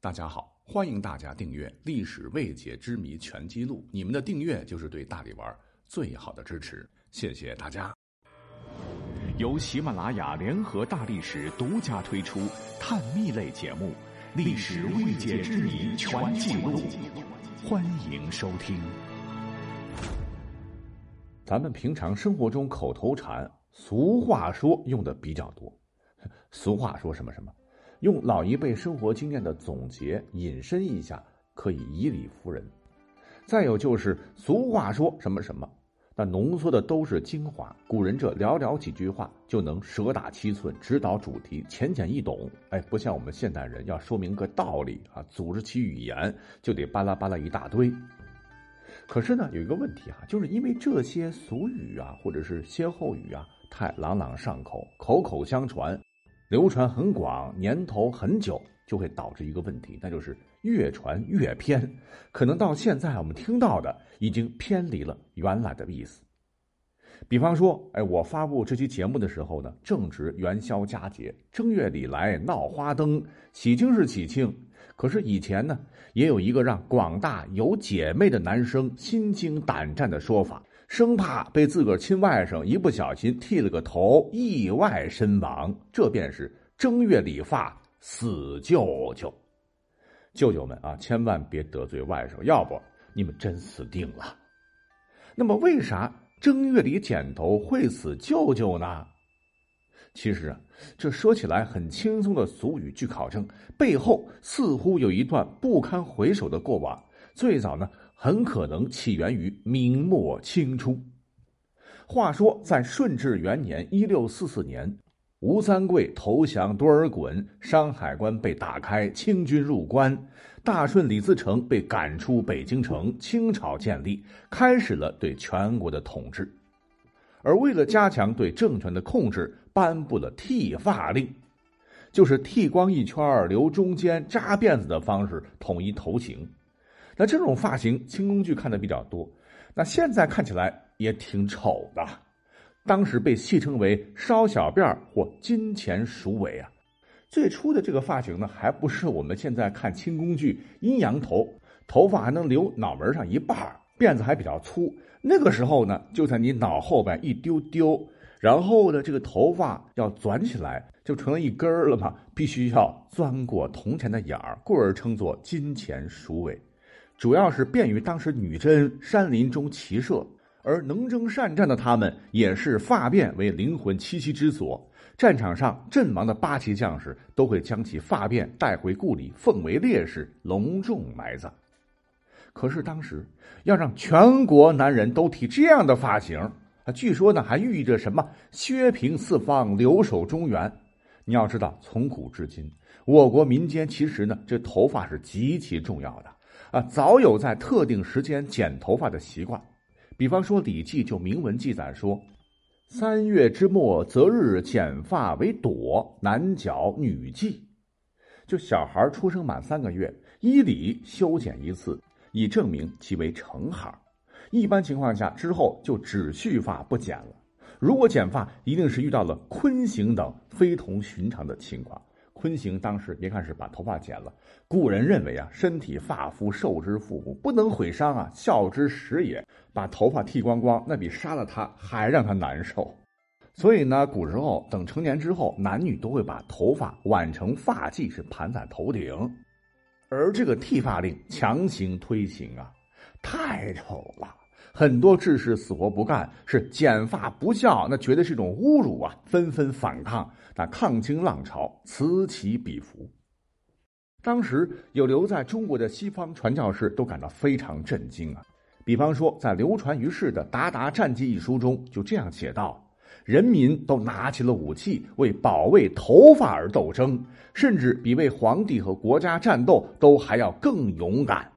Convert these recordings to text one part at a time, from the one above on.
大家好，欢迎大家订阅《历史未解之谜全记录》，你们的订阅就是对大力丸最好的支持，谢谢大家。由喜马拉雅联合大历史独家推出探秘类节目《历史未解之谜全记录》，欢迎收听。咱们平常生活中口头禅、俗话说用的比较多。俗话说什么什么？用老一辈生活经验的总结引申一下，可以以理服人。再有就是俗话说什么什么，那浓缩的都是精华。古人这寥寥几句话就能舌打七寸，指导主题，浅显易懂。哎，不像我们现代人要说明个道理啊，组织起语言就得巴拉巴拉一大堆。可是呢，有一个问题啊，就是因为这些俗语啊，或者是歇后语啊，太朗朗上口，口口相传。流传很广，年头很久，就会导致一个问题，那就是越传越偏。可能到现在我们听到的已经偏离了原来的意思。比方说，哎，我发布这期节目的时候呢，正值元宵佳节，正月里来闹花灯，喜庆是喜庆。可是以前呢，也有一个让广大有姐妹的男生心惊胆战的说法。生怕被自个儿亲外甥一不小心剃了个头，意外身亡，这便是正月理发死舅舅。舅舅们啊，千万别得罪外甥，要不你们真死定了。那么，为啥正月里剪头会死舅舅呢？其实啊，这说起来很轻松的俗语，据考证，背后似乎有一段不堪回首的过往。最早呢。很可能起源于明末清初。话说，在顺治元年（一六四四年），吴三桂投降多尔衮，山海关被打开，清军入关，大顺李自成被赶出北京城，清朝建立，开始了对全国的统治。而为了加强对政权的控制，颁布了剃发令，就是剃光一圈，留中间，扎辫子的方式，统一头型。那这种发型，清宫剧看的比较多。那现在看起来也挺丑的，当时被戏称为“烧小辫或“金钱鼠尾”啊。最初的这个发型呢，还不是我们现在看清宫剧阴阳头，头发还能留脑门上一半辫子还比较粗。那个时候呢，就在你脑后边一丢丢，然后呢，这个头发要钻起来，就成了一根儿了嘛，必须要钻过铜钱的眼儿，故而称作“金钱鼠尾”。主要是便于当时女真山林中骑射，而能征善战的他们也是发辫为灵魂栖息之所。战场上阵亡的八旗将士都会将其发辫带回故里，奉为烈士，隆重埋葬。可是当时要让全国男人都剃这样的发型，啊，据说呢还寓意着什么削平四方，留守中原。你要知道，从古至今，我国民间其实呢这头发是极其重要的。啊，早有在特定时间剪头发的习惯，比方说《礼记》就明文记载说：“三月之末择日剪发为朵，男角女髻。”就小孩出生满三个月，依礼修剪一次，以证明其为成孩。一般情况下之后就只蓄发不剪了。如果剪发，一定是遇到了坤刑等非同寻常的情况。昆行当时别看是把头发剪了，古人认为啊，身体发肤受之父母，不能毁伤啊，孝之始也。把头发剃光光，那比杀了他还让他难受。所以呢，古时候等成年之后，男女都会把头发挽成发髻，是盘在头顶。而这个剃发令强行推行啊，太丑了。很多志士死活不干，是剪发不孝，那绝对是一种侮辱啊！纷纷反抗，那抗清浪潮此起彼伏。当时有留在中国的西方传教士都感到非常震惊啊！比方说，在流传于世的《达达战记》一书中就这样写道：人民都拿起了武器，为保卫头发而斗争，甚至比为皇帝和国家战斗都还要更勇敢。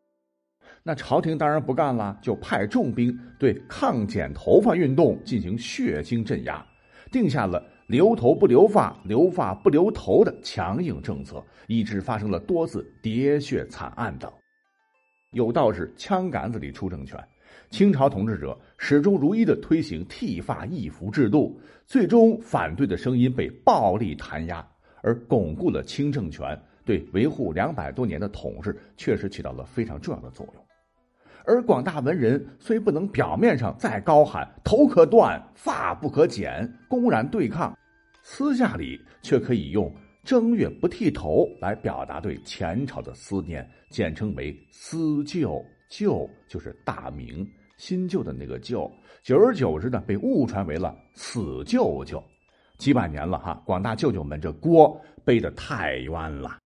那朝廷当然不干了，就派重兵对抗剪头发运动进行血腥镇压，定下了留头不留发、留发不留头的强硬政策，以致发生了多次喋血惨案等。有道是枪杆子里出政权，清朝统治者始终如一的推行剃发易服制度，最终反对的声音被暴力弹压，而巩固了清政权，对维护两百多年的统治确实起到了非常重要的作用。而广大文人虽不能表面上再高喊“头可断，发不可剪”，公然对抗，私下里却可以用“正月不剃头”来表达对前朝的思念，简称为“思旧”。旧就是大明，新旧的那个旧，久而久之呢，被误传为了死舅舅。几百年了哈，广大舅舅们这锅背的太冤了。